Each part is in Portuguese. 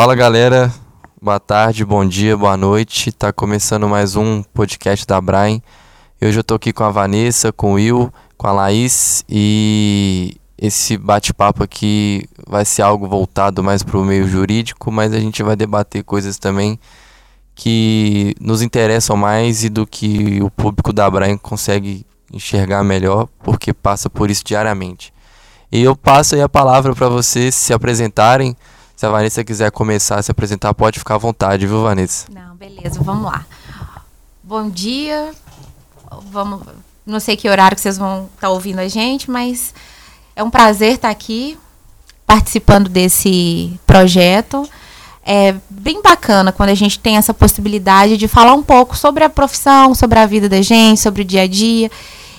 Fala galera, boa tarde, bom dia, boa noite. Tá começando mais um podcast da Brian. Hoje eu tô aqui com a Vanessa, com o Will, com a Laís e esse bate-papo aqui vai ser algo voltado mais para o meio jurídico, mas a gente vai debater coisas também que nos interessam mais e do que o público da Brian consegue enxergar melhor, porque passa por isso diariamente. E eu passo aí a palavra para vocês se apresentarem. Se a Vanessa quiser começar a se apresentar, pode ficar à vontade, viu, Vanessa? Não, beleza, vamos lá. Bom dia. Vamos, não sei que horário que vocês vão estar tá ouvindo a gente, mas é um prazer estar tá aqui participando desse projeto. É bem bacana quando a gente tem essa possibilidade de falar um pouco sobre a profissão, sobre a vida da gente, sobre o dia a dia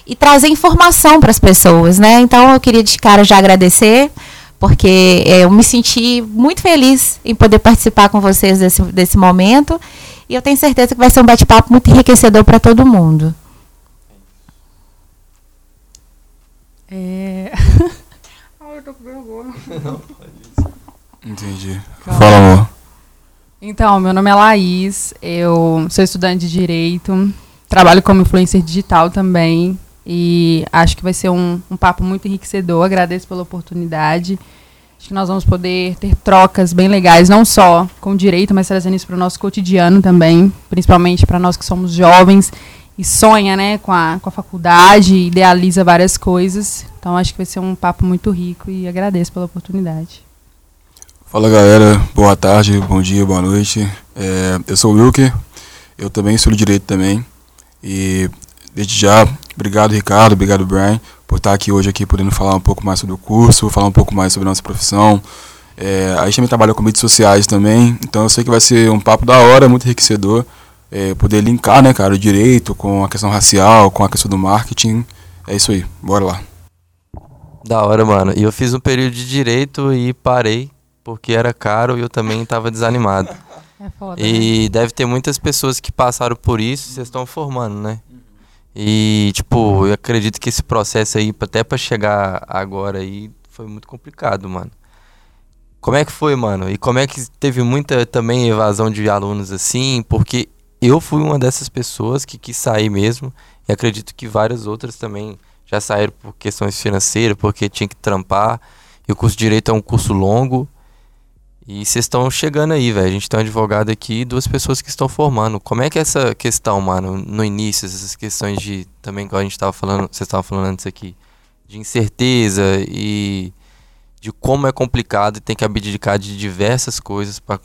e trazer informação para as pessoas, né? Então eu queria de cara já agradecer porque é, eu me senti muito feliz em poder participar com vocês desse, desse momento e eu tenho certeza que vai ser um bate-papo muito enriquecedor para todo mundo. É... Ai, eu tô com vergonha. Entendi. Fala, amor. Então, meu nome é Laís, eu sou estudante de Direito, trabalho como influencer digital também, e acho que vai ser um, um papo muito enriquecedor. Agradeço pela oportunidade. Acho que nós vamos poder ter trocas bem legais, não só com direito, mas trazendo isso para o nosso cotidiano também, principalmente para nós que somos jovens e sonha né, com, a, com a faculdade, idealiza várias coisas. Então acho que vai ser um papo muito rico e agradeço pela oportunidade. Fala galera, boa tarde, bom dia, boa noite. É, eu sou o Wilker, eu também sou de direito também. E Desde já, obrigado Ricardo, obrigado Brian, por estar aqui hoje aqui podendo falar um pouco mais sobre o curso, falar um pouco mais sobre a nossa profissão. É, a gente também trabalha com mídias sociais também, então eu sei que vai ser um papo da hora, muito enriquecedor, é, poder linkar, né, cara, o direito com a questão racial, com a questão do marketing. É isso aí, bora lá. Da hora, mano. E eu fiz um período de direito e parei, porque era caro e eu também estava desanimado. É foda, e né? deve ter muitas pessoas que passaram por isso e vocês estão formando, né? E, tipo, eu acredito que esse processo aí, até pra chegar agora aí, foi muito complicado, mano. Como é que foi, mano? E como é que teve muita também evasão de alunos assim? Porque eu fui uma dessas pessoas que quis sair mesmo. E acredito que várias outras também já saíram por questões financeiras, porque tinha que trampar. E o curso de Direito é um curso longo. E vocês estão chegando aí, velho. A gente tem um advogado aqui e duas pessoas que estão formando. Como é que é essa questão, mano, no início, essas questões de também que a gente estava falando, vocês estavam falando antes aqui, de incerteza e de como é complicado e tem que abdicar de diversas coisas para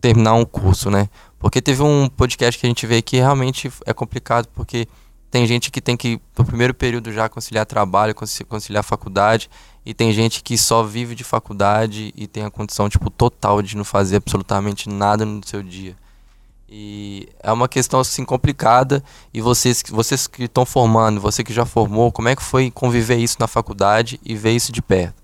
terminar um curso, né? Porque teve um podcast que a gente vê que realmente é complicado porque tem gente que tem que no primeiro período já conciliar trabalho, conciliar faculdade e tem gente que só vive de faculdade e tem a condição, tipo, total de não fazer absolutamente nada no seu dia. E é uma questão, assim, complicada. E vocês, vocês que estão formando, você que já formou, como é que foi conviver isso na faculdade e ver isso de perto?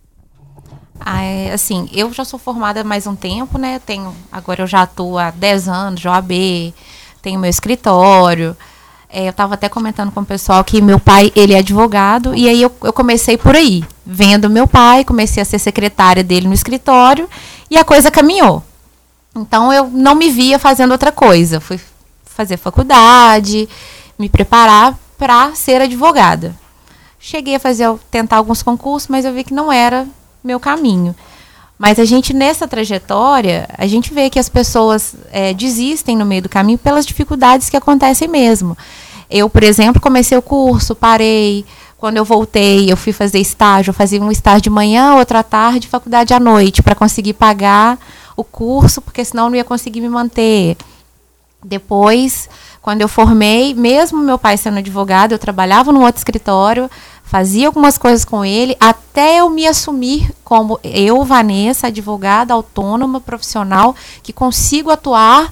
Ah, é, assim, eu já sou formada há mais um tempo, né? Tenho, agora eu já atuo há 10 anos de OAB, tenho meu escritório. É, eu estava até comentando com o pessoal que meu pai, ele é advogado, e aí eu, eu comecei por aí, vendo meu pai, comecei a ser secretária dele no escritório, e a coisa caminhou. Então eu não me via fazendo outra coisa. Fui fazer faculdade, me preparar para ser advogada. Cheguei a fazer tentar alguns concursos, mas eu vi que não era meu caminho. Mas a gente, nessa trajetória, a gente vê que as pessoas é, desistem no meio do caminho pelas dificuldades que acontecem mesmo. Eu, por exemplo, comecei o curso, parei. Quando eu voltei, eu fui fazer estágio. Eu fazia um estágio de manhã, outra tarde, faculdade à noite, para conseguir pagar o curso, porque senão eu não ia conseguir me manter. Depois, quando eu formei, mesmo meu pai sendo advogado, eu trabalhava num outro escritório, fazia algumas coisas com ele, até eu me assumir como eu, Vanessa, advogada autônoma, profissional, que consigo atuar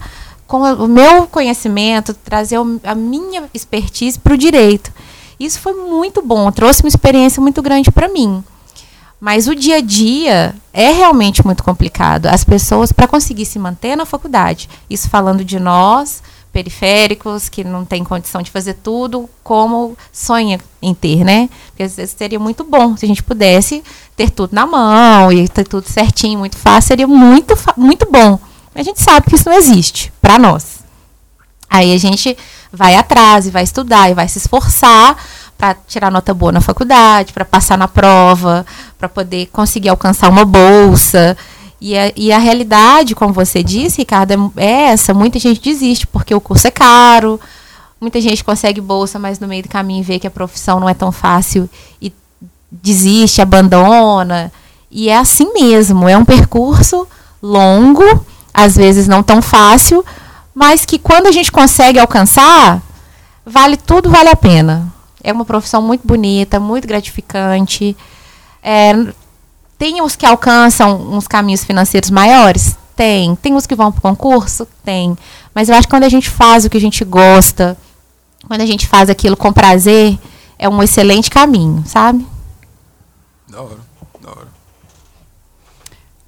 com o meu conhecimento, trazer a minha expertise para o direito. Isso foi muito bom, trouxe uma experiência muito grande para mim. Mas o dia a dia é realmente muito complicado. As pessoas, para conseguir se manter na faculdade, isso falando de nós, periféricos, que não tem condição de fazer tudo como sonha em ter, né? Porque às vezes seria muito bom se a gente pudesse ter tudo na mão e ter tudo certinho, muito fácil, seria muito, muito bom. A gente sabe que isso não existe para nós. Aí a gente vai atrás e vai estudar e vai se esforçar para tirar nota boa na faculdade, para passar na prova, para poder conseguir alcançar uma bolsa. E a, e a realidade, como você disse, Ricardo, é, é essa. Muita gente desiste porque o curso é caro, muita gente consegue bolsa, mas no meio do caminho vê que a profissão não é tão fácil e desiste, abandona. E é assim mesmo, é um percurso longo, às vezes não tão fácil, mas que quando a gente consegue alcançar, vale tudo, vale a pena. É uma profissão muito bonita, muito gratificante. É, tem os que alcançam uns caminhos financeiros maiores? Tem. Tem os que vão para o concurso? Tem. Mas eu acho que quando a gente faz o que a gente gosta, quando a gente faz aquilo com prazer, é um excelente caminho, sabe? Da hora.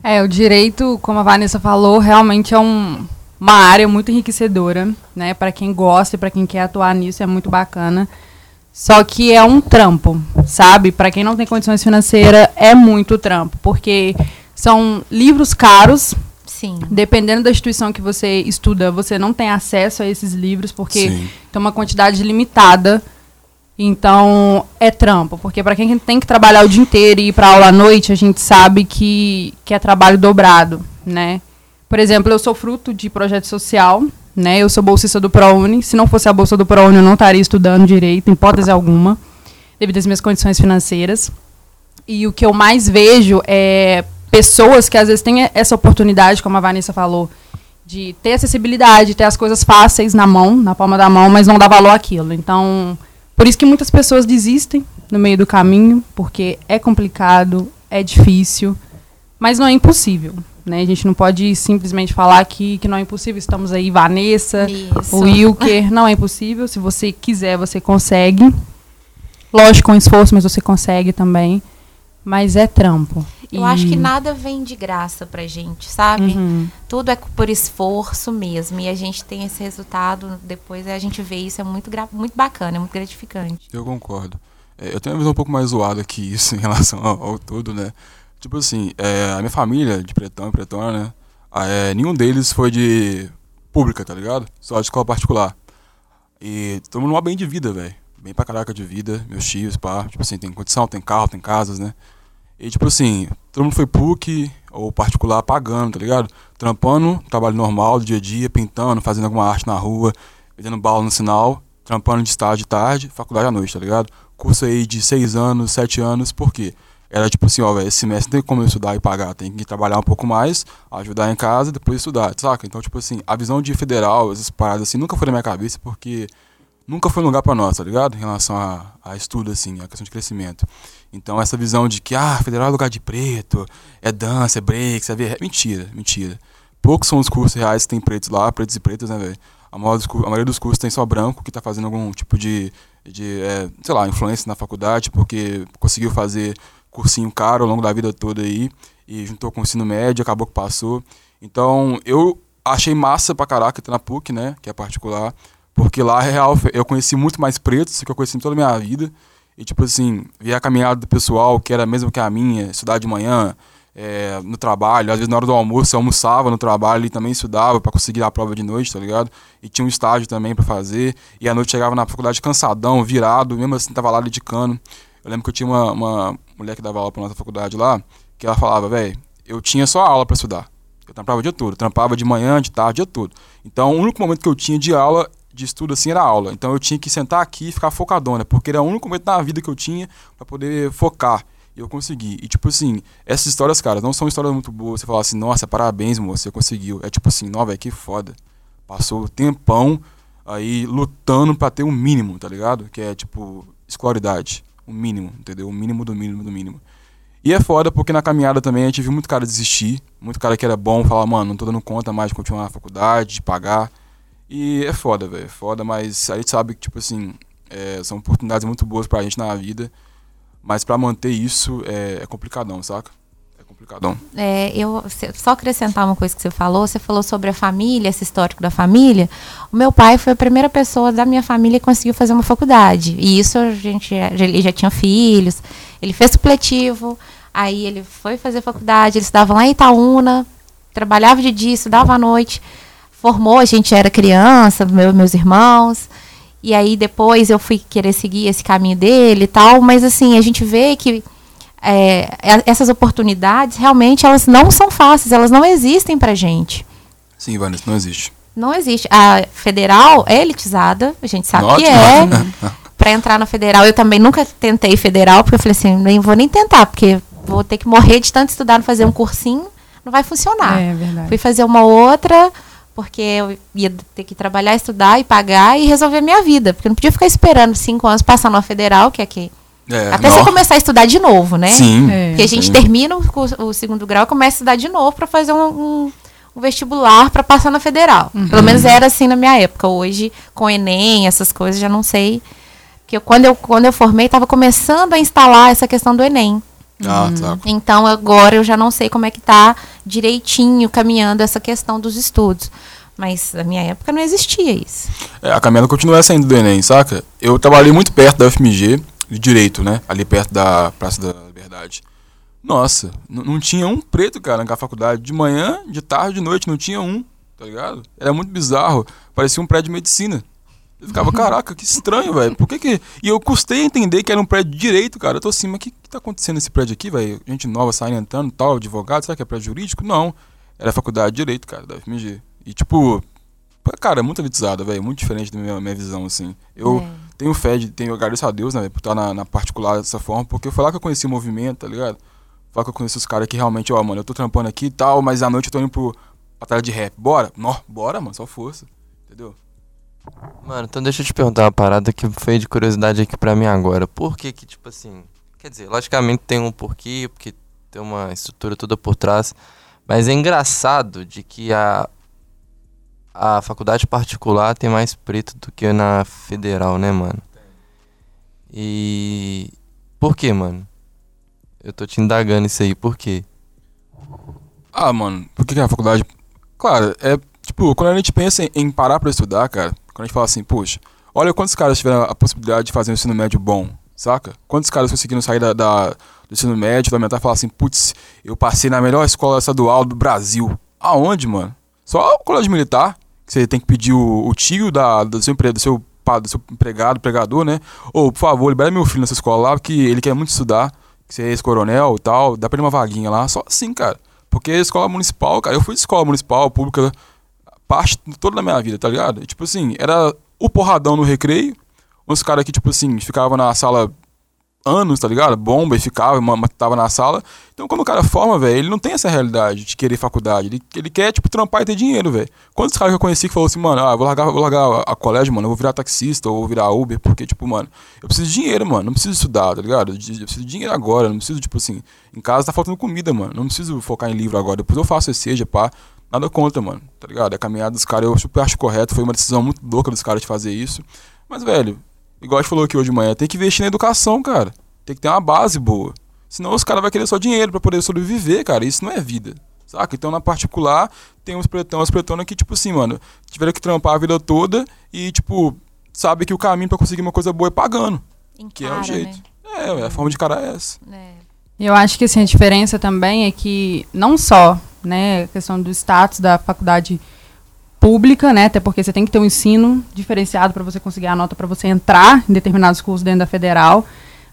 É, o direito, como a Vanessa falou, realmente é um, uma área muito enriquecedora, né? Para quem gosta e para quem quer atuar nisso, é muito bacana. Só que é um trampo, sabe? Para quem não tem condições financeiras, é muito trampo, porque são livros caros. Sim. Dependendo da instituição que você estuda, você não tem acesso a esses livros, porque Sim. tem uma quantidade limitada. Então, é trampo, porque para quem tem que trabalhar o dia inteiro e ir para aula à noite, a gente sabe que, que é trabalho dobrado, né? Por exemplo, eu sou fruto de projeto social, né? Eu sou bolsista do ProUni. Se não fosse a bolsa do ProUni, eu não estaria estudando direito, em hipótese alguma, devido às minhas condições financeiras. E o que eu mais vejo é pessoas que às vezes têm essa oportunidade, como a Vanessa falou, de ter acessibilidade, ter as coisas fáceis na mão, na palma da mão, mas não dá valor àquilo. Então, por isso que muitas pessoas desistem no meio do caminho, porque é complicado, é difícil, mas não é impossível. Né? A gente não pode simplesmente falar que, que não é impossível. Estamos aí, Vanessa, Isso. o Wilker. Não é impossível. Se você quiser, você consegue. Lógico, com esforço, mas você consegue também. Mas é trampo. Eu e... acho que nada vem de graça pra gente, sabe? Uhum. Tudo é por esforço mesmo. E a gente tem esse resultado, depois a gente vê isso, é muito, muito bacana, é muito gratificante. Eu concordo. É, eu tenho uma visão um pouco mais zoada que isso em relação ao, ao todo, né? Tipo assim, é, a minha família de pretão e pretona, né? É, nenhum deles foi de pública, tá ligado? Só de escola particular. E estamos numa bem de vida, velho. Bem pra caraca de vida, meus tios, pá. Tipo assim, tem condição, tem carro, tem casas, né? E tipo assim, todo mundo foi PUC ou particular pagando, tá ligado? Trampando, trabalho normal, do dia a dia, pintando, fazendo alguma arte na rua, vendendo bala no sinal, trampando de estágio de tarde, faculdade à noite, tá ligado? Curso aí de seis anos, sete anos, por quê? era tipo assim, ó, velho, esse semestre não tem como eu estudar e pagar, tem que trabalhar um pouco mais, ajudar em casa, depois estudar, saca? Então, tipo assim, a visão de federal, essas paradas assim, nunca foi na minha cabeça, porque nunca foi um lugar para nós, tá ligado? Em relação a, a estudo, assim, a questão de crescimento. Então, essa visão de que, ah, federal é lugar de preto, é dança, é break, sabe? É mentira, mentira. Poucos são os cursos reais que tem pretos lá, pretos e pretas, né, velho? A, maioria dos cursos tem só branco, que tá fazendo algum tipo de, de é, sei lá, influência na faculdade, porque conseguiu fazer cursinho caro ao longo da vida toda aí, e juntou com o ensino médio, acabou que passou. Então, eu achei massa pra caraca ter na PUC, né, que é particular, porque lá, real, eu conheci muito mais pretos do que eu conheci em toda a minha vida. E, tipo assim, ver a caminhada do pessoal, que era a mesma que a minha, estudar de manhã, é, no trabalho, às vezes na hora do almoço eu almoçava no trabalho e também estudava para conseguir a prova de noite, tá ligado? E tinha um estágio também para fazer, e à noite chegava na faculdade cansadão, virado, mesmo assim tava lá dedicando. Eu lembro que eu tinha uma, uma mulher que dava aula pra nossa faculdade lá, que ela falava, velho, eu tinha só aula para estudar. Eu trampava o dia todo, trampava de manhã, de tarde, o dia todo. Então, o único momento que eu tinha de aula, de estudo assim, era aula. Então, eu tinha que sentar aqui e ficar focadona, porque era o único momento da vida que eu tinha para poder focar. E eu consegui. E, tipo assim, essas histórias, cara, não são histórias muito boas. Você fala assim, nossa, parabéns, você conseguiu. É tipo assim, velho, que foda. Passou o tempão aí lutando para ter um mínimo, tá ligado? Que é, tipo, escolaridade. O mínimo, entendeu? O mínimo do mínimo do mínimo. E é foda porque na caminhada também a gente viu muito cara desistir, muito cara que era bom falar, mano, não tô dando conta mais de continuar na faculdade, de pagar. E é foda, velho, é foda, mas a gente sabe que, tipo assim, é, são oportunidades muito boas pra gente na vida, mas pra manter isso é, é complicadão, saca? É complicadão. É, eu só acrescentar uma coisa que você falou, você falou sobre a família, esse histórico da família. O meu pai foi a primeira pessoa da minha família que conseguiu fazer uma faculdade. E isso a gente ele já tinha filhos. Ele fez supletivo, aí ele foi fazer faculdade, ele estudava lá em Itaúna, trabalhava de dia, estudava à noite, formou, a gente era criança, meu, meus irmãos. E aí depois eu fui querer seguir esse caminho dele e tal, mas assim, a gente vê que é, essas oportunidades realmente elas não são fáceis, elas não existem pra gente. Sim, Vanessa, não existe. Não existe. A federal é elitizada, a gente sabe que é. para entrar na federal, eu também nunca tentei federal, porque eu falei assim, nem vou nem tentar, porque vou ter que morrer de tanto estudar, fazer um cursinho, não vai funcionar. É, verdade. Fui fazer uma outra, porque eu ia ter que trabalhar, estudar e pagar e resolver a minha vida, porque eu não podia ficar esperando cinco anos passar numa federal, que é que é, Até não. você começar a estudar de novo, né? Sim. É. Porque a gente sim. termina o, o, segundo grau e começa a estudar de novo para fazer um, um, um vestibular para passar na federal. Uhum. Pelo menos era assim na minha época. Hoje, com Enem, essas coisas, já não sei. Porque eu, quando, eu, quando eu formei, estava começando a instalar essa questão do Enem. Ah, uhum. tá. Então agora eu já não sei como é que tá direitinho caminhando essa questão dos estudos. Mas na minha época não existia isso. É, a caminhada continua saindo do Enem, saca? Eu trabalhei muito perto da UFMG de direito, né? Ali perto da Praça da Liberdade. Nossa, não tinha um preto, cara, naquela faculdade. De manhã, de tarde, de noite, não tinha um, tá ligado? Era muito bizarro. Parecia um prédio de medicina. Eu ficava, caraca, que estranho, velho. Por que que. E eu custei a entender que era um prédio de direito, cara. Eu tô assim, mas o que, que tá acontecendo nesse prédio aqui, velho? Gente nova saindo, entrando tal, advogado, será que é prédio jurídico? Não. Era faculdade de direito, cara, da FMG. E, tipo, cara, é muito elitizada, velho. Muito diferente da minha, minha visão, assim. Eu. É tenho fé, de, tenho, agradeço a Deus, né, por estar na, na, particular dessa forma, porque foi lá que eu conheci o movimento, tá ligado? Foi lá que eu conheci os caras que realmente, ó, mano, eu tô trampando aqui e tal, mas à noite eu tô indo pro batalha de rap. Bora? Nó, bora, mano, só força. Entendeu? Mano, então deixa eu te perguntar uma parada que foi de curiosidade aqui pra mim agora. Por que que, tipo assim, quer dizer, logicamente tem um porquê, porque tem uma estrutura toda por trás, mas é engraçado de que a, a faculdade particular tem mais preto do que na federal, né, mano? E. Por que, mano? Eu tô te indagando isso aí, por quê? Ah, mano, por que, a faculdade. Claro, é. Tipo, quando a gente pensa em, em parar pra estudar, cara, quando a gente fala assim, poxa, olha quantos caras tiveram a possibilidade de fazer um ensino médio bom, saca? Quantos caras conseguiram sair da, da do ensino médio, fundamental e falar assim, putz, eu passei na melhor escola estadual do Brasil. Aonde, mano? Só o colégio militar que você tem que pedir o, o tio da, do, seu, do, seu, do seu empregado, pregador, né? Ou, por favor, libera meu filho nessa escola lá, porque ele quer muito estudar, que você é ex-coronel e tal, dá pra ele uma vaguinha lá, só assim, cara. Porque escola municipal, cara, eu fui de escola municipal, pública, parte toda da minha vida, tá ligado? E, tipo assim, era o porradão no recreio, uns caras que, tipo assim, ficavam na sala anos, tá ligado? Bomba e ficava, tava na sala. Então, quando o cara forma, velho, ele não tem essa realidade de querer faculdade. Ele, ele quer, tipo, trampar e ter dinheiro, velho. Quantos caras que eu conheci que falou assim, mano, ah, vou largar, vou largar a, a colégio, mano, eu vou virar taxista ou vou virar Uber, porque, tipo, mano, eu preciso de dinheiro, mano, não preciso estudar, tá ligado? Eu preciso de dinheiro agora, não preciso, tipo assim, em casa tá faltando comida, mano, não preciso focar em livro agora, depois eu faço esse seja, pá. Nada contra, mano, tá ligado? A caminhada dos caras eu super acho correto, foi uma decisão muito louca dos caras de fazer isso. Mas, velho, igual a gente falou aqui hoje de manhã, tem que investir na educação, cara. Tem que ter uma base boa. Senão os caras vão querer só dinheiro para poder sobreviver, cara. Isso não é vida. Saca? Então, na particular, tem uns pretão, umas pretonas que, tipo assim, mano, tiveram que trampar a vida toda e, tipo, sabe que o caminho para conseguir uma coisa boa é pagando. Encara, que é o jeito. Né? É, a forma de cara é essa. É. Eu acho que assim, a diferença também é que não só, né, a questão do status da faculdade pública, né, até porque você tem que ter um ensino diferenciado para você conseguir a nota para você entrar em determinados cursos dentro da federal.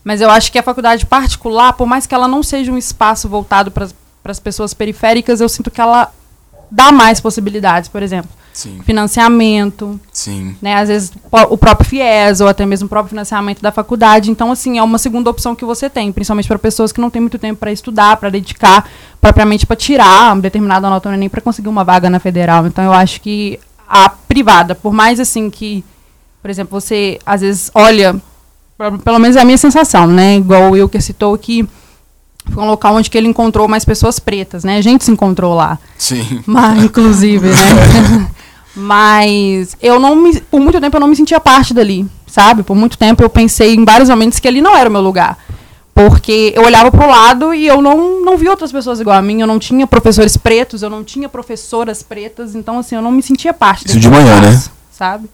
Mas eu acho que a faculdade particular, por mais que ela não seja um espaço voltado para as pessoas periféricas, eu sinto que ela dá mais possibilidades, por exemplo. Sim. Financiamento. Sim. Né, às vezes o próprio FIES ou até mesmo o próprio financiamento da faculdade. Então, assim, é uma segunda opção que você tem, principalmente para pessoas que não têm muito tempo para estudar, para dedicar, propriamente para tirar uma determinada nota no Enem para conseguir uma vaga na federal. Então, eu acho que a privada, por mais assim que, por exemplo, você às vezes olha pelo menos é a minha sensação, né? Igual o Wilker citou que foi um local onde que ele encontrou mais pessoas pretas, né? A gente se encontrou lá. Sim. Mas, inclusive, né? Mas eu não me, por muito tempo eu não me sentia parte dali, sabe? Por muito tempo eu pensei em vários momentos que ali não era o meu lugar. Porque eu olhava pro lado e eu não, não vi outras pessoas igual a mim. Eu não tinha professores pretos, eu não tinha professoras pretas. Então, assim, eu não me sentia parte Isso de manhã, né? Sabe?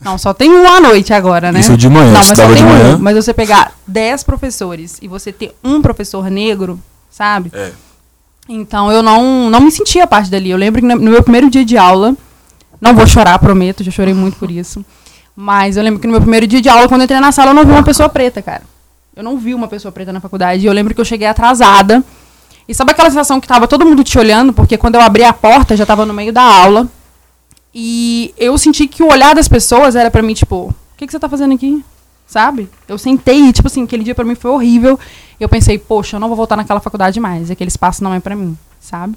Não, só tem um à noite agora, né? Isso de manhã, não, mas só tem de manhã. um. Mas você pegar 10 professores e você ter um professor negro, sabe? É. Então eu não, não me sentia parte dali. Eu lembro que no meu primeiro dia de aula, não vou chorar, prometo, já chorei muito por isso. Mas eu lembro que no meu primeiro dia de aula, quando eu entrei na sala, eu não vi uma pessoa preta, cara. Eu não vi uma pessoa preta na faculdade. E eu lembro que eu cheguei atrasada. E sabe aquela sensação que tava todo mundo te olhando? Porque quando eu abri a porta, já tava no meio da aula. E eu senti que o olhar das pessoas era para mim, tipo, o que, que você tá fazendo aqui? Sabe? Eu sentei e, tipo assim, aquele dia para mim foi horrível. Eu pensei, poxa, eu não vou voltar naquela faculdade mais. Aquele espaço não é para mim, sabe?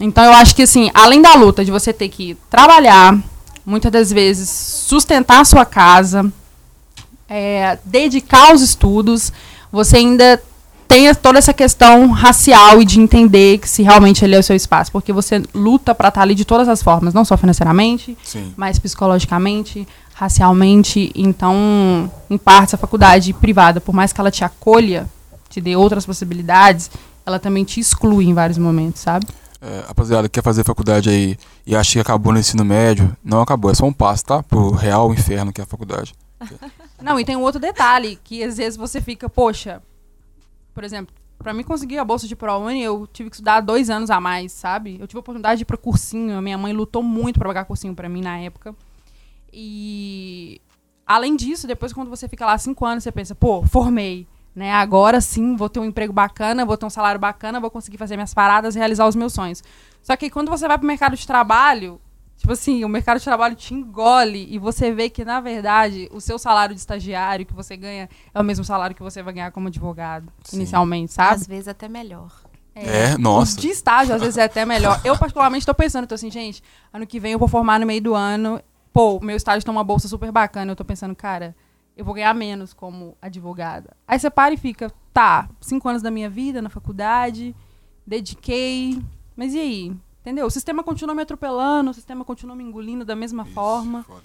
Então eu acho que, assim, além da luta de você ter que trabalhar, muitas das vezes sustentar a sua casa, é, dedicar aos estudos, você ainda tem toda essa questão racial e de entender que se realmente ele é o seu espaço, porque você luta para estar ali de todas as formas, não só financeiramente, Sim. mas psicologicamente, racialmente. Então, em parte, a faculdade privada, por mais que ela te acolha, te dê outras possibilidades, ela também te exclui em vários momentos, sabe? É, rapaziada, quer fazer faculdade aí e acha que acabou no ensino médio? Não acabou, é só um passo, tá? Pro real inferno que é a faculdade. Não, e tem um outro detalhe, que às vezes você fica, poxa, por exemplo, para mim conseguir a bolsa de ProUni, eu tive que estudar dois anos a mais, sabe? Eu tive a oportunidade de ir para cursinho, a minha mãe lutou muito para pagar cursinho para mim na época. E além disso, depois quando você fica lá cinco anos, você pensa, pô, formei, né? Agora sim, vou ter um emprego bacana, vou ter um salário bacana, vou conseguir fazer minhas paradas, realizar os meus sonhos. Só que quando você vai pro mercado de trabalho, Tipo assim, o mercado de trabalho te engole e você vê que, na verdade, o seu salário de estagiário que você ganha é o mesmo salário que você vai ganhar como advogado, Sim. inicialmente, sabe? Às vezes até melhor. É, nossa. De estágio, às vezes, é até melhor. Eu, particularmente, tô pensando, tô assim, gente, ano que vem eu vou formar no meio do ano. Pô, meu estágio tem uma bolsa super bacana. Eu tô pensando, cara, eu vou ganhar menos como advogada. Aí você para e fica, tá, cinco anos da minha vida na faculdade, dediquei, mas e aí? Entendeu? O sistema continua me atropelando, o sistema continua me engolindo da mesma forma. foda.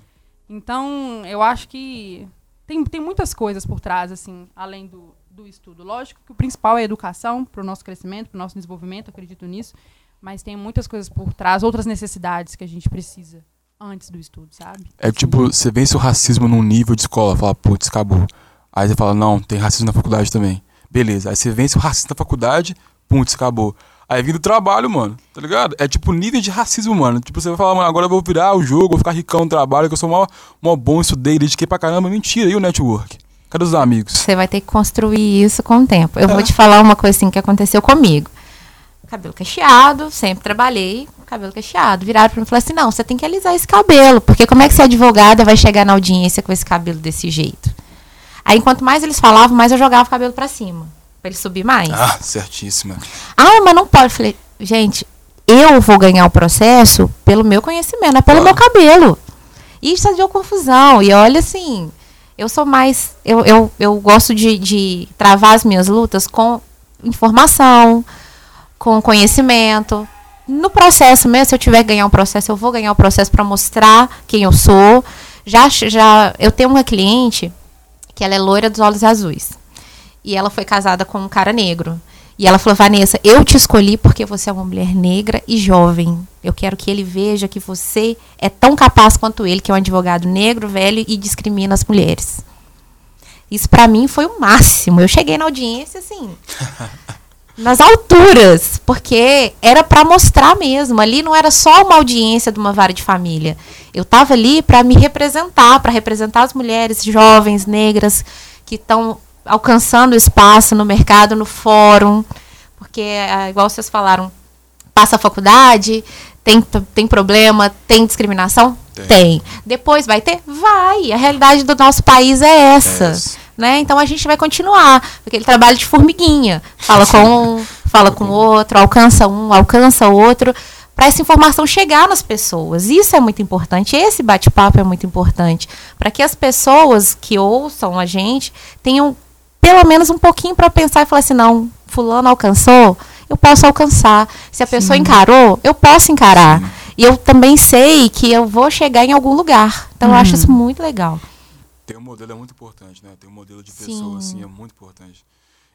Então, eu acho que tem, tem muitas coisas por trás, assim, além do, do estudo. Lógico que o principal é a educação para o nosso crescimento, para o nosso desenvolvimento, acredito nisso. Mas tem muitas coisas por trás, outras necessidades que a gente precisa antes do estudo, sabe? É tipo, você vence o racismo num nível de escola, fala, putz, acabou. Aí você fala, não, tem racismo na faculdade também. Beleza. Aí você vence o racismo na faculdade, putz, acabou. Aí vem do trabalho, mano, tá ligado? É tipo nível de racismo, mano. Tipo, você vai falar, mano, agora eu vou virar o jogo, vou ficar ricão no trabalho, que eu sou mó, mó bom, estudei, dediquei pra caramba. Mentira, e o network? Cadê os amigos? Você vai ter que construir isso com o tempo. Eu vou te falar uma coisa assim que aconteceu comigo. Cabelo cacheado, sempre trabalhei com cabelo cacheado. Viraram pra mim e falaram assim: não, você tem que alisar esse cabelo. Porque como é que você é advogada vai chegar na audiência com esse cabelo desse jeito? Aí, quanto mais eles falavam, mais eu jogava o cabelo pra cima. Pra ele subir mais. Ah, certíssima. Ah, mas não pode. Eu falei, gente, eu vou ganhar o processo pelo meu conhecimento, não é pelo Claro. meu cabelo. E isso deu confusão. E olha assim, eu sou mais. Eu, eu, eu gosto de, de travar as minhas lutas com informação, com conhecimento. No processo mesmo, se eu tiver que ganhar um processo, eu vou ganhar o processo para mostrar quem eu sou. Já, já eu tenho uma cliente que ela é loira dos olhos azuis. E ela foi casada com um cara negro. E ela falou, Vanessa, eu te escolhi porque você é uma mulher negra e jovem. Eu quero que ele veja que você é tão capaz quanto ele, que é um advogado negro, velho e discrimina as mulheres. Isso pra mim foi o máximo. Eu cheguei na audiência assim, nas alturas, porque era pra mostrar mesmo. Ali não era só uma audiência de uma vara de família. Eu tava ali pra me representar, pra representar as mulheres jovens, negras, que estão alcançando espaço no mercado, no fórum. Porque, ah, igual vocês falaram, passa a faculdade, tem, tem problema, tem discriminação? Tem. Tem. Depois vai ter? Vai. A realidade do nosso país é essa. É essa. Né? Então a gente vai continuar. Aquele trabalho de formiguinha. Fala com um, fala com outro, alcança um, alcança outro, para essa informação chegar nas pessoas. Isso é muito importante. Esse bate-papo é muito importante. Para que as pessoas que ouçam a gente tenham pelo menos um pouquinho para pensar e falar assim: não, fulano alcançou, eu posso alcançar. Se a pessoa encarou, eu posso encarar. E eu também sei que eu vou chegar em algum lugar. Então eu acho isso muito legal. Ter um modelo é muito importante, né? Ter um modelo de Sim. pessoa, assim, é muito importante.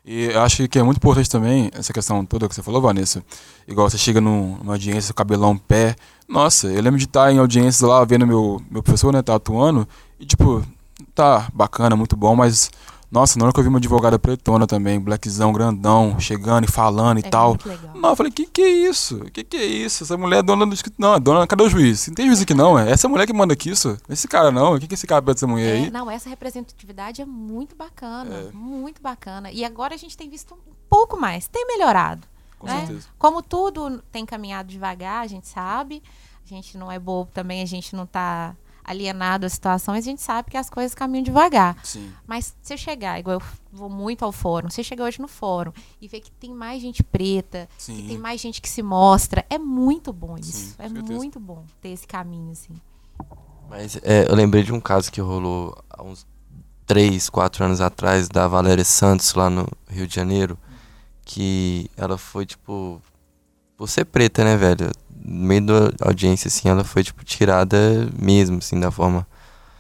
E eu acho que é muito importante também essa questão toda que você falou, Vanessa. Igual você chega numa audiência, cabelão pé. Nossa, eu lembro de estar em audiências lá, vendo meu, meu professor, né, tá atuando. E tipo, tá bacana, muito bom, mas nossa, na hora que eu vi uma advogada pretona também, blackzão, grandão, chegando e falando e É tal. Não, eu falei, que que é isso? Que que é isso? Essa mulher é dona do escritório. Não, é dona, cadê o juiz? Não tem juiz aqui não, é essa mulher que manda aqui isso. Esse cara não, o que que esse cabelo dessa mulher É, aí? não, essa representatividade é muito bacana, É. muito bacana. E agora a gente tem visto um pouco mais, tem melhorado. Com né? certeza. Como tudo tem caminhado devagar, a gente sabe. A gente não é bobo também, a gente não está alienado à situação, mas a gente sabe que as coisas caminham devagar. Sim. Mas se eu chegar, igual eu vou muito ao fórum, se eu chegar hoje no fórum e ver que tem mais gente preta, que Sim. tem mais gente que se mostra, é muito bom Sim, isso. com é certeza. muito bom ter esse caminho, assim. Mas é, eu lembrei de um caso que rolou há uns 3, 4 anos atrás, da Valéria Santos, lá no Rio de Janeiro, que ela foi, tipo, por ser preta, né, velho? No meio da audiência, assim, ela foi, tipo, tirada mesmo, assim, da forma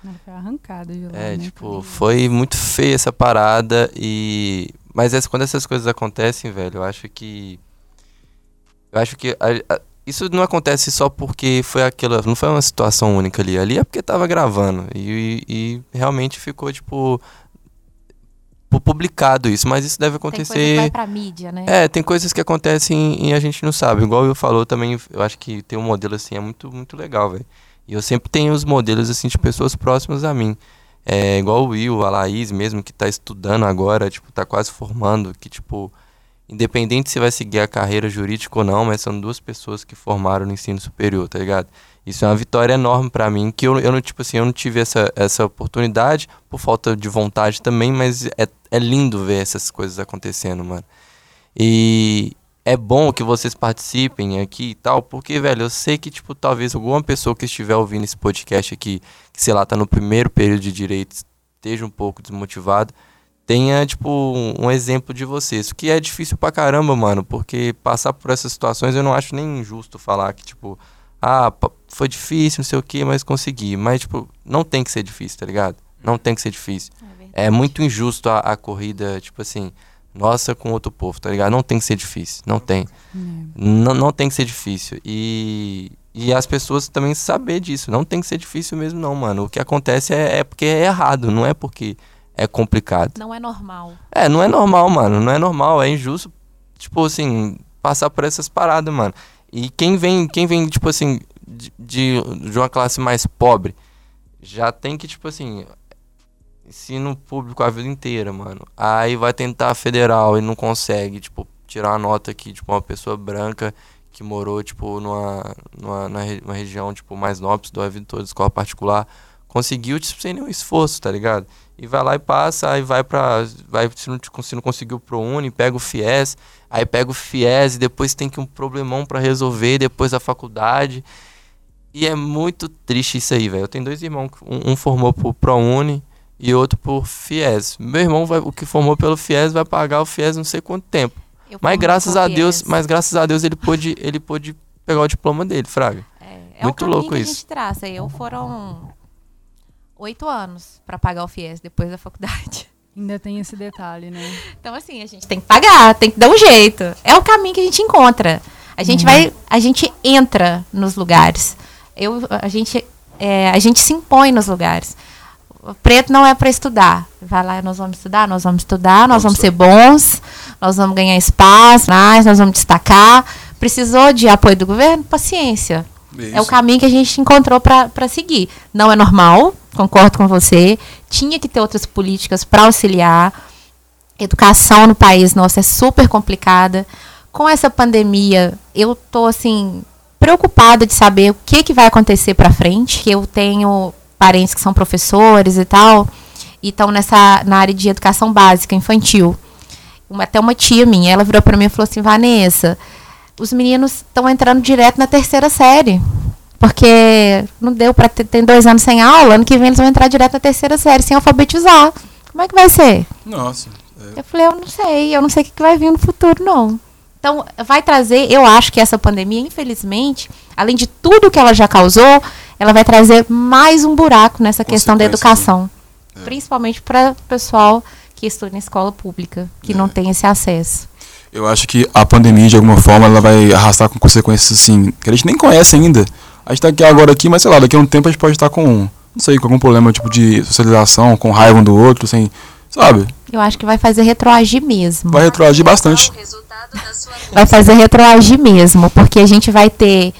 Ela foi arrancada de lá. É, né, tipo, foi muito feia essa parada e. Mas essa- quando essas coisas acontecem, velho, eu acho que. Eu acho que. a- a- isso não acontece só porque foi aquela. Não foi uma situação única ali. Ali é porque tava gravando. E, e- e realmente ficou, tipo. Pu- Publicado isso. Mas isso deve Tem coisa que acontecer. vai pra mídia, né? É, tem coisas que acontecem e a gente não sabe. Igual eu falou também, eu acho que ter um modelo assim é muito, muito legal, velho. E eu sempre tenho os modelos assim de pessoas próximas a mim. É, igual o Will, a Laís mesmo, que tá estudando agora, tipo, tá quase formando, que tipo, independente se vai seguir a carreira jurídica ou não, mas são duas pessoas que formaram no ensino superior, tá ligado? Isso é uma vitória enorme pra mim, que eu, eu não, tipo assim, eu não tive essa, essa oportunidade por falta de vontade também, mas é, é lindo ver essas coisas acontecendo, mano. E é bom que vocês participem aqui e tal, porque, velho, eu sei que, tipo, talvez alguma pessoa que estiver ouvindo esse podcast aqui, que, sei lá, tá no primeiro período de direito, esteja um pouco desmotivado, tenha, tipo, um, exemplo de vocês. O que é difícil pra caramba, mano, porque passar por essas situações eu não acho nem injusto falar que, tipo, ah, foi difícil, não sei o que, mas consegui. Mas, tipo, não tem que ser difícil, tá ligado? Não tem que ser difícil. É. É muito injusto a, a corrida, tipo assim, nossa com outro povo, tá ligado? Não tem que ser difícil, não tem. Não, não tem que ser difícil. E, e as pessoas também saber disso. Não tem que ser difícil mesmo, não, mano. O que acontece é, é porque é errado, não é porque é complicado. Não é normal. É, não é normal, mano. Não é normal, é injusto, tipo assim, passar por essas paradas, mano. E quem vem, quem vem, tipo assim, de, de, de uma classe mais pobre, já tem que, tipo assim, ensino público a vida inteira, mano. Aí vai tentar federal e não consegue, tipo, tirar uma nota que, tipo, uma pessoa branca que morou, tipo, numa, numa, numa re- uma região, tipo, mais nobre, estudou a vida toda, escola particular, conseguiu, tipo, sem nenhum esforço, tá ligado? E vai lá e passa, aí vai pra. Vai, se, não, se não conseguiu pro Uni, pega o FIES, aí pega o FIES e depois tem que um problemão pra resolver, depois a faculdade. E é muito triste isso aí, velho. Eu tenho dois irmãos, um, um formou por ProUni e outro por FIES. Meu irmão, vai, o que formou pelo FIES, vai pagar o FIES não sei quanto tempo. Eu Mas graças a Deus, mas graças a Deus ele pôde, ele pôde pegar o diploma dele, Fraga. É, é Muito o louco que a isso. gente traça. Eu foram oito anos para pagar o FIES depois da faculdade. Ainda tem esse detalhe, né? Então, assim, a gente tem que pagar, tem que dar um jeito. É o caminho que a gente encontra. A gente vai, a gente entra nos lugares. Eu, a gente, é, a gente se impõe nos lugares. O preto não é para estudar. Vai lá, nós vamos estudar, nós vamos estudar, nós vamos ser bons, nós vamos ganhar espaço, mais, nós vamos destacar. Precisou de apoio do governo? Paciência. É o caminho que a gente encontrou para seguir. Não é normal, concordo com você. Tinha que ter outras políticas para auxiliar. Educação no país nosso é super complicada. Com essa pandemia, eu tô assim preocupada de saber o que que vai acontecer para frente. Eu tenho parentes que são professores e tal, e estão nessa na área de educação básica infantil. Uma, até uma tia minha, ela virou para mim e falou assim: "Vanessa, os meninos estão entrando direto na terceira série. Porque não deu para ter tem dois anos sem aula, ano que vem eles vão entrar direto na terceira série, sem alfabetizar. Como é que vai ser? Nossa. é. Eu falei, eu não sei, eu não sei o que vai vir no futuro, não. Então, vai trazer, eu acho que essa pandemia, infelizmente, além de tudo que ela já causou, ela vai trazer mais um buraco nessa questão da educação. É. Principalmente para o pessoal que estudam em escola pública, que é. não tem esse acesso. Eu acho que a pandemia, de alguma forma, ela vai arrastar com consequências assim, que a gente nem conhece ainda. A gente tá aqui agora aqui, mas sei lá, daqui a um tempo a gente pode estar com, não sei, com algum problema tipo de socialização, com raiva um do outro, sem, sabe? Eu acho que vai fazer retroagir mesmo. Vai retroagir bastante. Vai fazer retroagir mesmo, porque a gente vai ter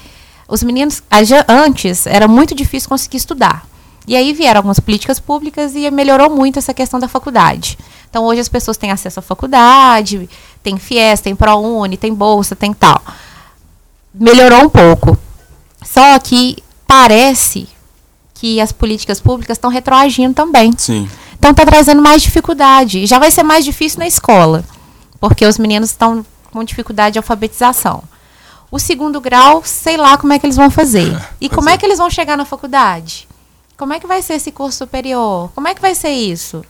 os meninos antes era muito difícil conseguir estudar. E aí vieram algumas políticas públicas e melhorou muito essa questão da faculdade. Então hoje as pessoas têm acesso à faculdade, tem FIES, tem ProUni, tem bolsa, tem tal. Melhorou um pouco. Só que parece que as políticas públicas estão retroagindo também. Sim. Então está trazendo mais dificuldade. Já vai ser mais difícil na escola, porque os meninos estão com dificuldade de alfabetização. O segundo grau, sei lá como é que eles vão fazer. E como é. é que eles vão chegar na faculdade? Como é que vai ser esse curso superior? Como é que vai ser isso?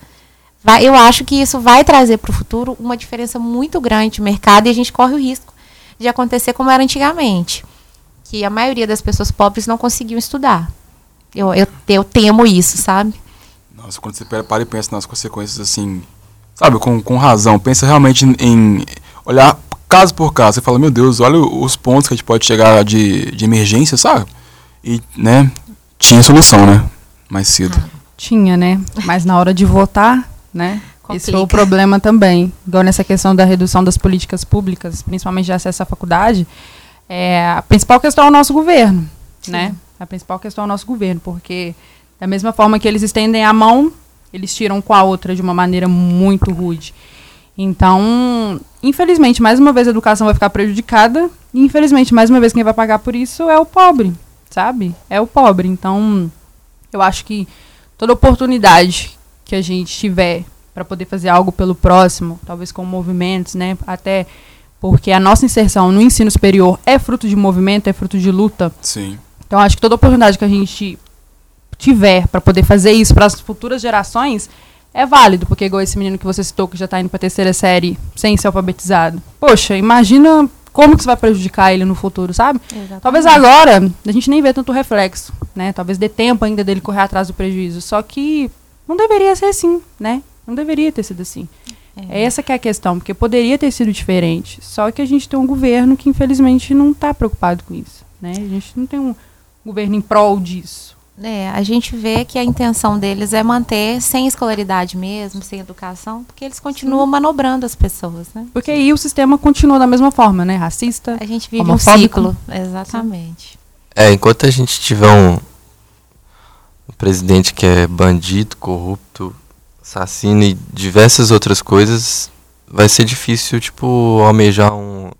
Vai, eu acho que isso vai trazer para o futuro uma diferença muito grande de mercado e a gente corre o risco de acontecer como era antigamente. Que a maioria das pessoas pobres não conseguiam estudar. Eu, eu, eu temo isso, sabe? Nossa, quando você para e pensa nas consequências assim, sabe, com, com razão, pensa realmente em olhar caso por caso. Você fala, meu Deus, olha os pontos que a gente pode chegar de, de emergência, sabe? E, né, tinha solução, né? Mais cedo. Tinha, né? Mas na hora de votar, né? Complica. Esse foi o problema também. Igual nessa questão da redução das políticas públicas, principalmente de acesso à faculdade, é, a principal questão é o nosso governo, Sim. né? A principal questão é o nosso governo, porque da mesma forma que eles estendem a mão, eles tiram com a outra de uma maneira muito rude. Então, infelizmente, mais uma vez a educação vai ficar prejudicada. E infelizmente, mais uma vez, quem vai pagar por isso é o pobre, sabe? É o pobre. Então, eu acho que toda oportunidade que a gente tiver para poder fazer algo pelo próximo, talvez com movimentos, né? Até porque a nossa inserção no ensino superior é fruto de movimento, é fruto de luta. Sim. Então, acho que toda oportunidade que a gente tiver para poder fazer isso para as futuras gerações é válido, porque igual esse menino que você citou, que já está indo para a terceira série sem ser alfabetizado. Poxa, imagina como que isso vai prejudicar ele no futuro, sabe? Exatamente. Talvez agora a gente nem vê tanto reflexo, né? Talvez dê tempo ainda dele correr atrás do prejuízo. Só que não deveria ser assim, né? Não deveria ter sido assim. É. é essa que é a questão, porque poderia ter sido diferente. Só que a gente tem um governo que infelizmente não está preocupado com isso, né? A gente não tem um governo em prol disso. É, a gente vê que a intenção deles é manter sem escolaridade mesmo, sem educação, porque eles continuam Sim. manobrando as pessoas, né? Porque aí o sistema continua da mesma forma, né? Racista. A gente vive um ciclo, exatamente. É, enquanto a gente tiver um, um presidente que é bandido, corrupto, assassino e diversas outras coisas, vai ser difícil, tipo, almejar um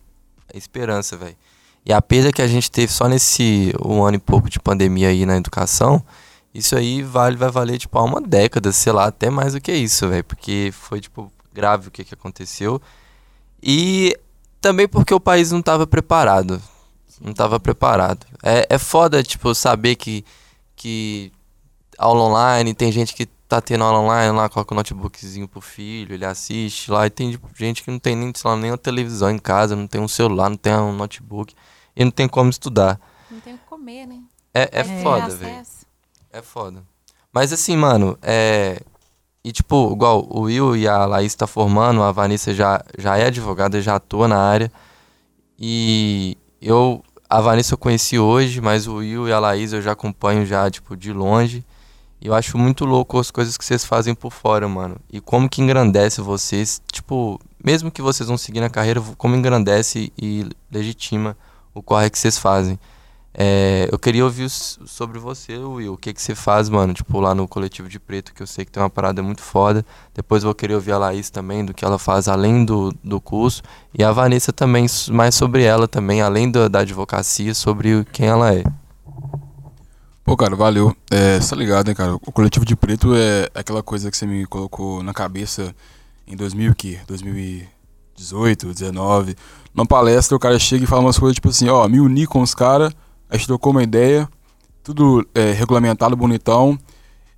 esperança, velho. E a perda que a gente teve só nesse um ano e pouco de pandemia aí na educação, isso aí vale, vai valer, tipo, uma década, sei lá, até mais do que isso, velho. Porque foi, tipo, grave o que, que aconteceu. E também porque o país não estava preparado. Não estava preparado. É, é foda, tipo, saber que, que aula online, tem gente que tá tendo aula online lá, coloca o notebookzinho pro filho, ele assiste lá, e tem tipo, gente que não tem nem, sei lá, nem uma televisão em casa, não tem um celular, não tem um notebook e não tem como estudar. Não tem o que comer, né? É, é, é foda, velho. É foda. Mas assim, mano, é. E tipo, igual o Will e a Laís tá formando, a Vanessa já, já é advogada, já atua na área. E eu. A Vanessa eu conheci hoje, mas o Will e a Laís eu já acompanho já, tipo, de longe. Eu acho muito louco as coisas que vocês fazem por fora, mano. E como que engrandece vocês, tipo, mesmo que vocês vão seguir na carreira, como engrandece e legitima o corre que vocês fazem. É, eu queria ouvir sobre você, Will. O que, que você faz, mano? Tipo, lá no Coletivo de Preto, que eu sei que tem uma parada muito foda. Depois eu vou querer ouvir a Laís também, do que ela faz além do, do curso. E a Vanessa também, mais sobre ela também, além da advocacia, sobre quem ela é. Pô, cara, valeu. É, tá ligado, né, cara? O Coletivo de Preto é aquela coisa que você me colocou na cabeça em 2000, que? 2018, 2019 numa palestra o cara chega e fala umas coisas tipo assim, ó, me uni com os caras, a gente trocou uma ideia, tudo é, regulamentado, bonitão.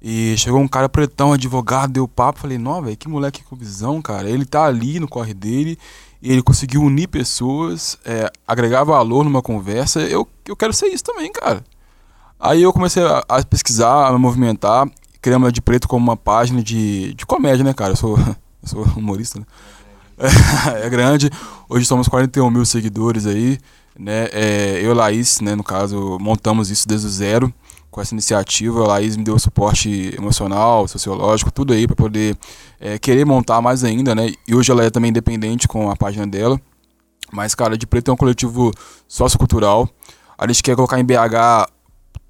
E chegou um cara pretão, advogado, deu papo. Falei, não, velho, que moleque com visão, cara. Ele tá ali no corre dele, ele conseguiu unir pessoas, é, agregar valor numa conversa. Eu, eu quero ser isso também, cara. Aí eu comecei a, a pesquisar, a me movimentar. Criamos a de Preto como uma página de, de comédia, né, cara? Eu sou, sou humorista, né? é grande. Hoje somos 41 mil seguidores aí, né? É, eu e Laís, né, no caso, montamos isso desde o zero com essa iniciativa. A Laís me deu suporte emocional, sociológico, tudo aí para poder é, querer montar mais ainda, né? E hoje ela é também independente com a página dela. Mas, cara, de Preto é um coletivo sociocultural. A gente quer colocar em BH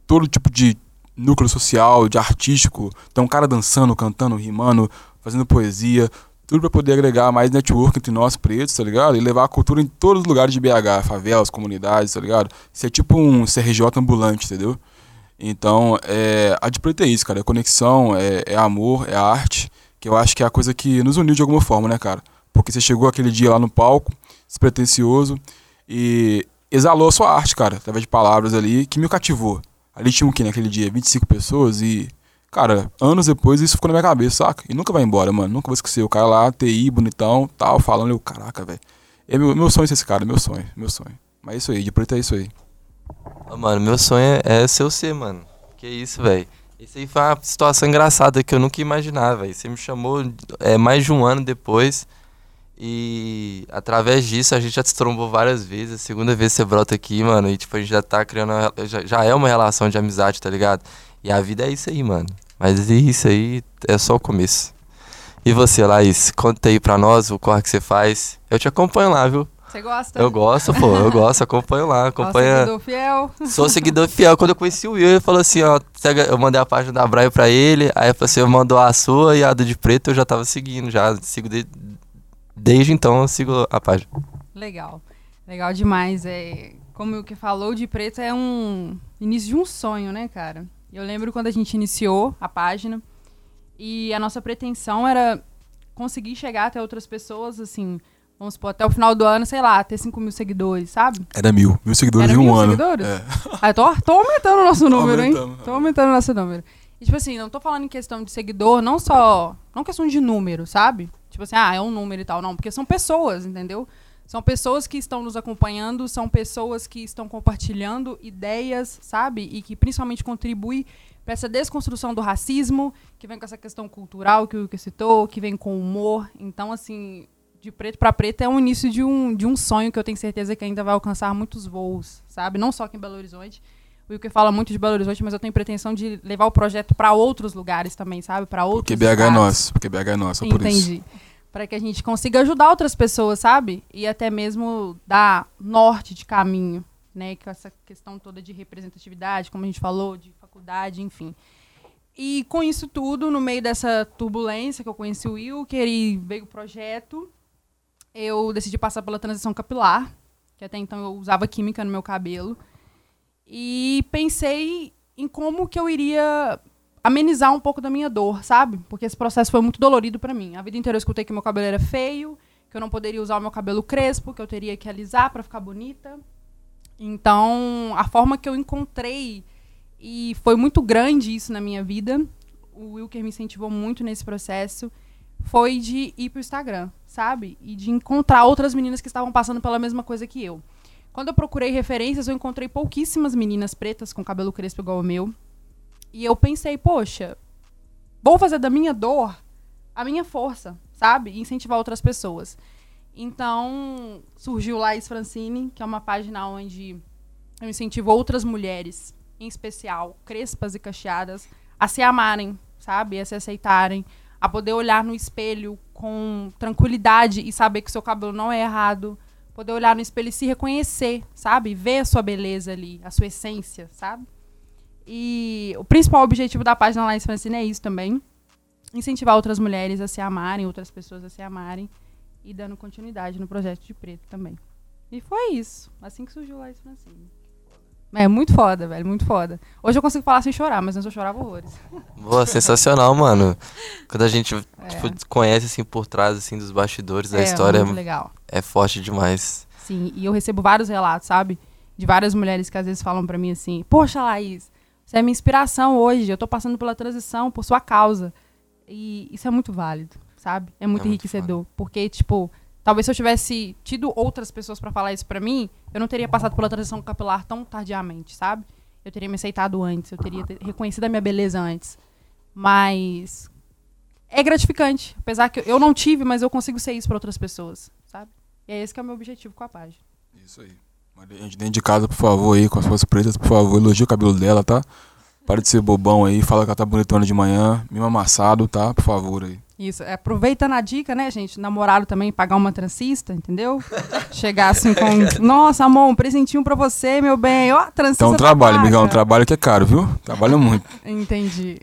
todo tipo de núcleo social, de artístico. Então, um cara dançando, cantando, rimando, fazendo poesia, tudo para poder agregar mais network entre nós pretos, tá ligado? E levar a cultura em todos os lugares de BH, favelas, comunidades, tá ligado? Isso é tipo um CRJ ambulante, entendeu? Então, é, a de preto é isso, cara. É conexão, é, é amor, é arte, que eu acho que é a coisa que nos uniu de alguma forma, né, cara? Porque você chegou aquele dia lá no palco, despretensioso, e exalou a sua arte, cara, através de palavras ali, que me cativou. Ali tinha um que naquele dia? 25 pessoas e Cara, anos depois isso ficou na minha cabeça, saca? E nunca vai embora, mano. Nunca vou esquecer. O cara lá, TI, bonitão, tal, falando. Eu, caraca, velho. É meu, meu sonho ser esse cara, meu sonho, meu sonho. Mas é isso aí, de preto é isso aí. Oh, mano, meu sonho é ser o C, mano. Que isso, velho. Isso aí foi uma situação engraçada que eu nunca imaginava, velho. Você me chamou é, mais de um ano depois. E através disso a gente já se trombou várias vezes. A segunda vez você brota aqui, mano. E tipo, a gente já tá criando. Já, já é uma relação de amizade, tá ligado? E a vida é isso aí, mano. Mas isso aí é só o começo. E você, Laís, conta aí pra nós o corre que você faz. Eu te acompanho lá, viu? Você gosta? Eu gosto, pô, eu gosto, acompanho lá, acompanha. Sou seguidor fiel. Sou seguidor fiel. Quando eu conheci o Will, ele falou assim, ó, eu mandei a página da Braille pra ele, aí eu falei assim, eu mandou a sua e a do de preto eu já tava seguindo, já sigo de, desde então eu sigo a página. Legal. Legal demais. É, como o que falou, de preto é um início de um sonho, né, cara? Eu lembro quando a gente iniciou a página e a nossa pretensão era conseguir chegar até outras pessoas, assim, vamos supor, até o final do ano, sei lá, ter 5 mil seguidores, sabe? Era mil. Mil seguidores Era em um mil ano. seguidores? É. Ah, tô, tô aumentando o nosso número, hein? Tô aumentando o nosso número. E, tipo assim, não tô falando em questão de seguidor, não só. Não questão de número, sabe? Tipo assim, ah, é um número e tal. Não, porque são pessoas, entendeu? São pessoas que estão nos acompanhando, são pessoas que estão compartilhando ideias, sabe? E que principalmente contribuem para essa desconstrução do racismo, que vem com essa questão cultural que o que citou, que vem com humor. Então, assim, de preto para preto é o início de um, de um sonho que eu tenho certeza que ainda vai alcançar muitos voos, sabe? Não só aqui em Belo Horizonte. O Wilker fala muito de Belo Horizonte, mas eu tenho pretensão de levar o projeto para outros lugares também, sabe? Para outros Porque BH é nosso, porque BH é nosso, é por Entendi. isso. Entendi para que a gente consiga ajudar outras pessoas, sabe? E até mesmo dar norte de caminho, né? Com essa questão toda de representatividade, como a gente falou, de faculdade, enfim. E com isso tudo, no meio dessa turbulência que eu conheci o Wilker e veio o projeto, eu decidi passar pela transição capilar, que até então eu usava química no meu cabelo. E pensei em como que eu iria amenizar um pouco da minha dor, sabe? Porque esse processo foi muito dolorido para mim. A vida inteira eu escutei que meu cabelo era feio, que eu não poderia usar o meu cabelo crespo, que eu teria que alisar para ficar bonita. Então, a forma que eu encontrei e foi muito grande isso na minha vida. O Wilker me incentivou muito nesse processo. Foi de ir pro Instagram, sabe? E de encontrar outras meninas que estavam passando pela mesma coisa que eu. Quando eu procurei referências, eu encontrei pouquíssimas meninas pretas com cabelo crespo igual o meu. E eu pensei, poxa, vou fazer da minha dor a minha força, sabe? E incentivar outras pessoas. Então, surgiu Laís Francine, que é uma página onde eu incentivo outras mulheres, em especial crespas e cacheadas, a se amarem, sabe? A se aceitarem, a poder olhar no espelho com tranquilidade e saber que seu cabelo não é errado, poder olhar no espelho e se reconhecer, sabe? Ver a sua beleza ali, a sua essência, sabe? E o principal objetivo da página Laís Francine é isso também. Incentivar outras mulheres a se amarem, outras pessoas a se amarem. E dando continuidade no projeto de preto também. E foi isso. Assim que surgiu Laís Francine. É muito foda, velho, muito foda. Hoje eu consigo falar sem chorar, mas antes eu chorava horrores. Boa, sensacional, mano. Quando a gente é. tipo, conhece assim por trás assim dos bastidores da é, história, muito legal. é forte demais. Sim, e eu recebo vários relatos, sabe? De várias mulheres que às vezes falam para mim assim: "Poxa, Laís, você é minha inspiração hoje. Eu tô passando pela transição por sua causa. E isso é muito válido, sabe? É muito é enriquecedor. Muito porque, tipo, talvez se eu tivesse tido outras pessoas para falar isso para mim, eu não teria passado pela transição capilar tão tardiamente, sabe? Eu teria me aceitado antes, eu teria reconhecido a minha beleza antes. Mas é gratificante. Apesar que eu não tive, mas eu consigo ser isso para outras pessoas, sabe? E é esse que é o meu objetivo com a página. Isso aí. Dentro de casa, por favor, aí, com as suas pretas, por favor, elogie o cabelo dela, tá? Para de ser bobão aí, fala que ela tá bonitona de manhã, mesmo amassado, tá? Por favor aí. Isso, é, aproveitando a dica, né, gente? Namorado também, pagar uma transista, entendeu? Chegar assim com, nossa, amor, um presentinho pra você, meu bem. Ó, transista. Então trabalho, amigão, um trabalho que é caro, viu? Trabalha muito. Entendi.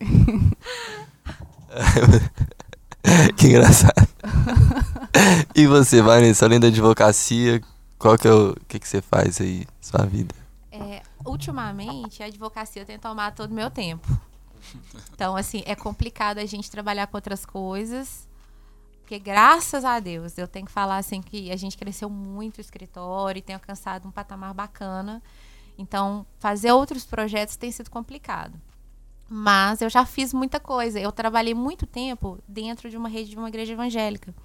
que engraçado. e você, Vanessa, além da advocacia, qual que é o que, que você faz aí, sua vida? É, ultimamente, a advocacia tem tomado todo o meu tempo. Então, assim, é complicado a gente trabalhar com outras coisas. Porque, graças a Deus, eu tenho que falar assim que a gente cresceu muito o escritório e tem alcançado um patamar bacana. Então, fazer outros projetos tem sido complicado. Mas eu já fiz muita coisa. Eu trabalhei muito tempo dentro de uma rede de uma igreja evangélica.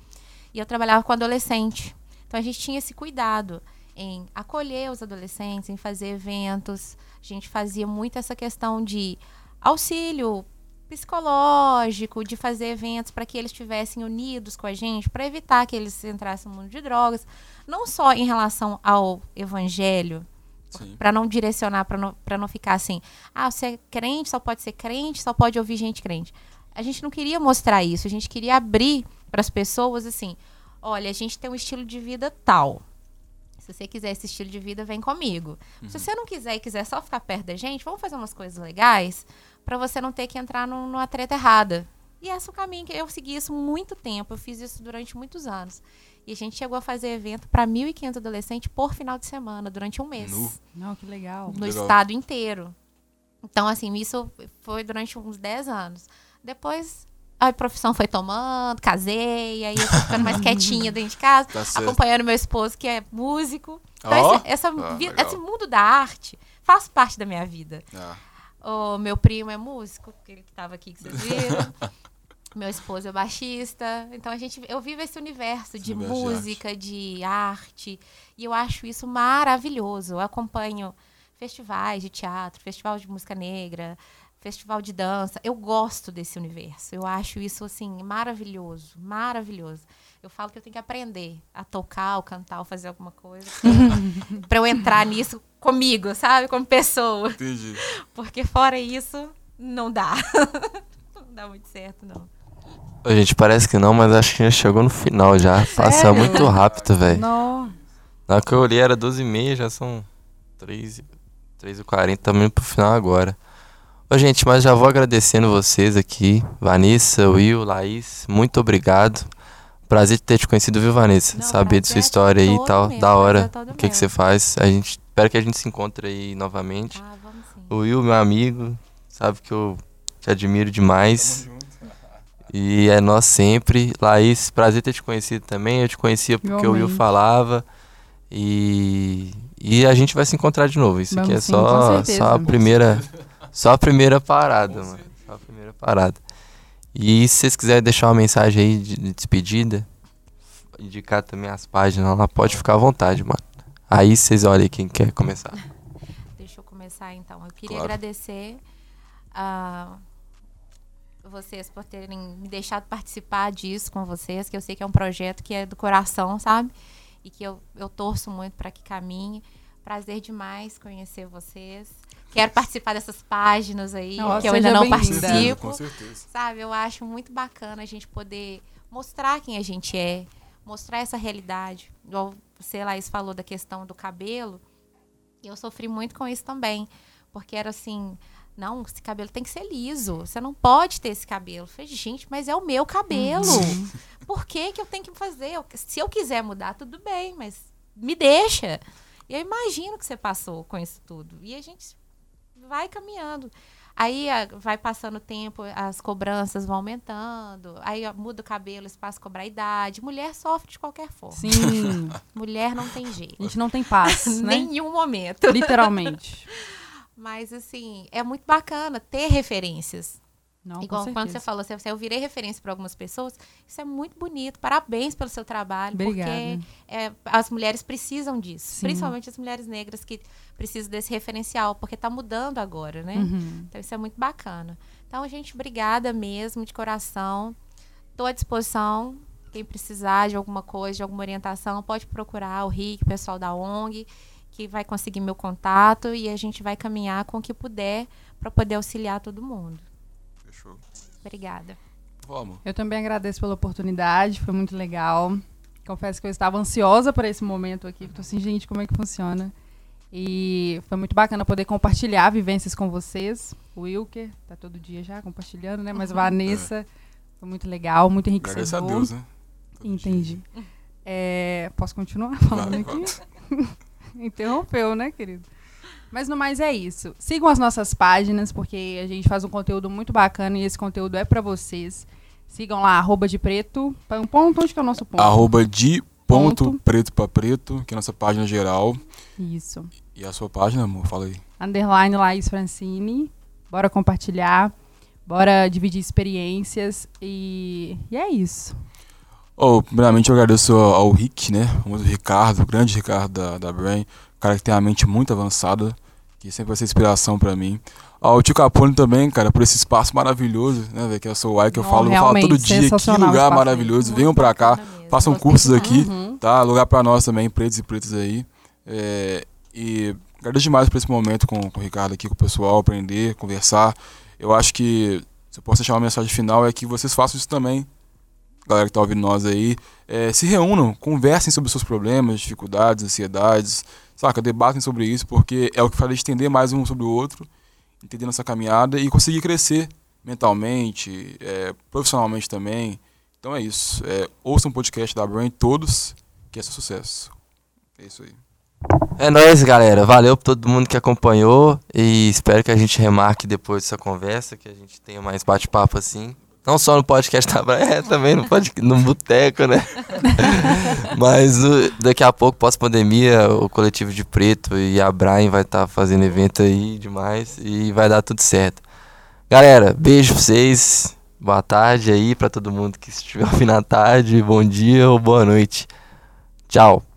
E eu trabalhava com adolescente. Então a gente tinha esse cuidado em acolher os adolescentes, em fazer eventos. A gente fazia muito essa questão de auxílio psicológico, de fazer eventos para que eles estivessem unidos com a gente, para evitar que eles entrassem no mundo de drogas, não só em relação ao evangelho, para não direcionar, para não, não ficar assim, ah, você é crente, só pode ser crente, só pode ouvir gente crente. A gente não queria mostrar isso, a gente queria abrir para as pessoas assim, olha, a gente tem um estilo de vida tal. Se você quiser esse estilo de vida, vem comigo. Uhum. Se você não quiser e quiser só ficar perto da gente, vamos fazer umas coisas legais para você não ter que entrar num, numa treta errada. E esse é o caminho que eu segui isso muito tempo. Eu fiz isso durante muitos anos. E a gente chegou a fazer evento para 1.500 adolescentes por final de semana, durante um mês. No. Não, que legal. No legal. estado inteiro. Então, assim, isso foi durante uns 10 anos. Depois, a profissão foi tomando, casei, aí eu tô ficando mais quietinha dentro de casa, tá acompanhando meu esposo, que é músico. Então, oh. esse, essa, ah, esse mundo da arte faz parte da minha vida. Ah. O meu primo é músico, ele que estava aqui, que vocês viram. meu esposo é baixista. Então a gente, eu vivo esse universo de música, de arte. de arte. E eu acho isso maravilhoso. Eu acompanho festivais de teatro, festival de música negra, festival de dança. Eu gosto desse universo. Eu acho isso assim maravilhoso, maravilhoso. Eu falo que eu tenho que aprender a tocar, ou cantar, ou fazer alguma coisa para eu entrar nisso comigo, sabe, como pessoa. Entendi. Porque fora isso não dá. não dá muito certo não. A gente, parece que não, mas acho que já chegou no final já. Sério? Passa muito rápido, velho. Na hora que eu olhei era 12h30, já são 3 3h40, também indo pro final agora. Ô, gente, mas já vou agradecendo vocês aqui. Vanessa, Will, Laís, muito obrigado. Prazer ter te conhecido, viu, Vanessa? Não, Saber de sua história aí e tal. Mesmo, da hora. O que, que você faz. A gente espera que a gente se encontre aí novamente. Ah, vamos sim. O Will, meu amigo, sabe que eu te admiro demais. E é nós sempre. Laís, prazer ter te conhecido também. Eu te conhecia porque Igualmente. o Will falava. E, e a gente vai se encontrar de novo. Isso Vamos aqui é sim, só, só a primeira. Só a primeira parada, mano. Só a primeira parada. E se vocês quiserem deixar uma mensagem aí de, de despedida, indicar também as páginas lá, pode ficar à vontade, mano. Aí vocês olhem quem quer começar. Deixa eu começar então. Eu queria claro. agradecer a vocês por terem me deixado participar disso com vocês, que eu sei que é um projeto que é do coração, sabe? E que eu, eu torço muito para que caminhe. Prazer demais conhecer vocês. Quero participar dessas páginas aí, Nossa, que eu ainda não participo. Com certeza. Sabe, eu acho muito bacana a gente poder mostrar quem a gente é, mostrar essa realidade. Igual você, Laís, falou da questão do cabelo. Eu sofri muito com isso também. Porque era assim, não, esse cabelo tem que ser liso. Você não pode ter esse cabelo. Eu falei, gente, mas é o meu cabelo. Uhum. Por que, que eu tenho que fazer? Se eu quiser mudar, tudo bem, mas me deixa. E eu imagino que você passou com isso tudo. E a gente vai caminhando. Aí vai passando o tempo, as cobranças vão aumentando. Aí muda o cabelo, espaço cobrar a idade. Mulher sofre de qualquer forma. Sim. Mulher não tem jeito. A gente não tem paz, né? Nenhum momento. Literalmente. Mas, assim, é muito bacana ter referências. Não, Igual quando você falou, você, eu virei referência para algumas pessoas, isso é muito bonito. Parabéns pelo seu trabalho, Obrigada. porque é, as mulheres precisam disso. Sim. Principalmente as mulheres negras que precisam desse referencial, porque está mudando agora, né? Uhum. Então isso é muito bacana. Então, gente, obrigada mesmo, de coração. Estou à disposição. Quem precisar de alguma coisa, de alguma orientação, pode procurar o Rick, o pessoal da ONG, que vai conseguir meu contato e a gente vai caminhar com o que puder para poder auxiliar todo mundo. Fechou. Obrigada. Vamos. Eu também agradeço pela oportunidade, foi muito legal. Confesso que eu estava ansiosa por esse momento aqui. Estou assim, gente, como é que funciona? E foi muito bacana poder compartilhar vivências com vocês. O Wilker tá todo dia já compartilhando, né? Mas Vanessa é. foi muito legal, muito enriquecedor. Agradeço a Deus, né? Todo Entendi. É, posso continuar falando aqui? Interrompeu, né, querido? Mas no mais é isso. Sigam as nossas páginas, porque a gente faz um conteúdo muito bacana e esse conteúdo é para vocês. Sigam lá, arroba de preto. Um ponto, onde que é o nosso ponto? Arroba de ponto, ponto. preto para preto, que é a nossa página geral. Isso. E a sua página, amor? Fala aí. Underline Laís Francine. Bora compartilhar. Bora dividir experiências. E, e é isso. Oh, primeiramente eu agradeço ao Rick, né? O Ricardo, o grande Ricardo da, da Brain. Cara que tem a mente muito avançada, que sempre vai ser inspiração para mim. Ao Tio Capone também, cara, por esse espaço maravilhoso, né, véio, que é a Soul que eu falo, eu falo todo dia, que lugar maravilhoso. Venham para cá, façam cursos aqui, uhum. tá? Lugar para nós também, pretos e pretas aí. É, e agradeço demais por esse momento com, com o Ricardo aqui, com o pessoal, aprender, conversar. Eu acho que, se eu posso deixar uma mensagem final, é que vocês façam isso também galera que está ouvindo nós aí, é, se reúnam, conversem sobre os seus problemas, dificuldades, ansiedades, saca? Debatem sobre isso, porque é o que faz entender mais um sobre o outro, entender nossa caminhada e conseguir crescer mentalmente, é, profissionalmente também. Então é isso. É, ouçam um podcast da Brain todos, que é seu sucesso. É isso aí. É nóis, galera. Valeu por todo mundo que acompanhou e espero que a gente remarque depois dessa conversa, que a gente tenha mais bate-papo assim. Não só no podcast da Praia, é, também no, no boteco, né? Mas daqui a pouco, pós-pandemia, o coletivo de preto e a Brian vai estar tá fazendo evento aí demais e vai dar tudo certo. Galera, beijo pra vocês. Boa tarde aí para todo mundo que estiver ouvindo à tarde. Bom dia ou boa noite. Tchau.